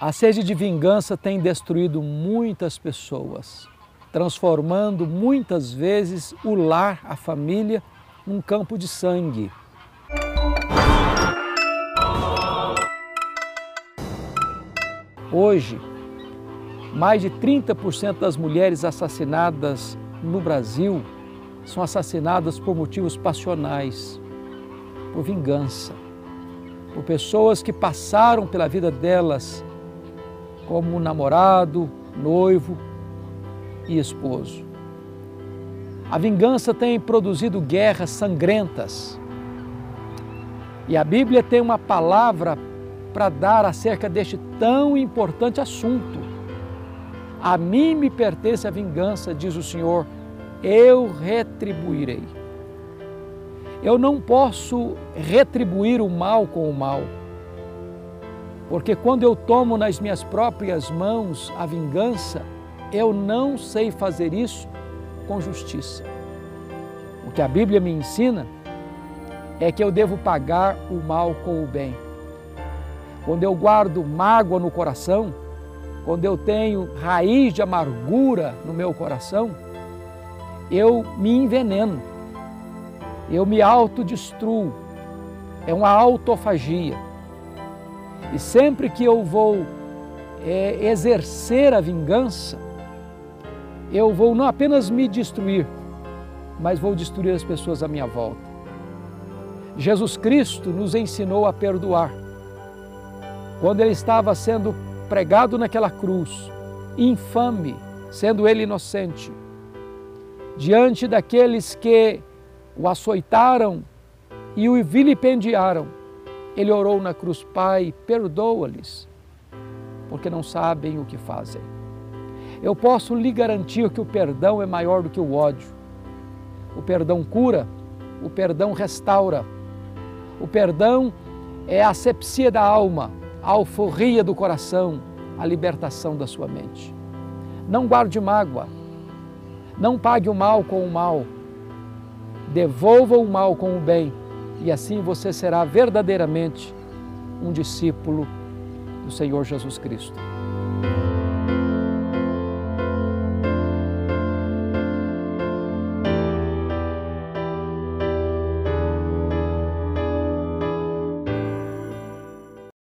A sede de vingança tem destruído muitas pessoas, transformando muitas vezes o lar, a família, num campo de sangue. Hoje, mais de 30% das mulheres assassinadas no Brasil são assassinadas por motivos passionais, por vingança, por pessoas que passaram pela vida delas como namorado, noivo e esposo. A vingança tem produzido guerras sangrentas. E a Bíblia tem uma palavra para dar acerca deste tão importante assunto. A mim me pertence a vingança, diz o Senhor, eu retribuirei. Eu não posso retribuir o mal com o mal porque quando eu tomo nas minhas próprias mãos a vingança, eu não sei fazer isso com justiça. O que a Bíblia me ensina é que eu devo pagar o mal com o bem. Quando eu guardo mágoa no coração, quando eu tenho raiz de amargura no meu coração, eu me enveneno, eu me autodestruo, é uma autofagia. E sempre que eu vou é, exercer a vingança, eu vou não apenas me destruir, mas vou destruir as pessoas à minha volta. Jesus Cristo nos ensinou a perdoar. Quando ele estava sendo pregado naquela cruz, infame, sendo ele inocente, diante daqueles que o açoitaram e o vilipendiaram, ele orou na cruz, Pai, perdoa-lhes, porque não sabem o que fazem. Eu posso lhe garantir que o perdão é maior do que o ódio. O perdão cura, o perdão restaura. O perdão é a asepsia da alma, a alforria do coração, a libertação da sua mente. Não guarde mágoa, não pague o mal com o mal, devolva o mal com o bem e assim você será verdadeiramente um discípulo do Senhor Jesus Cristo.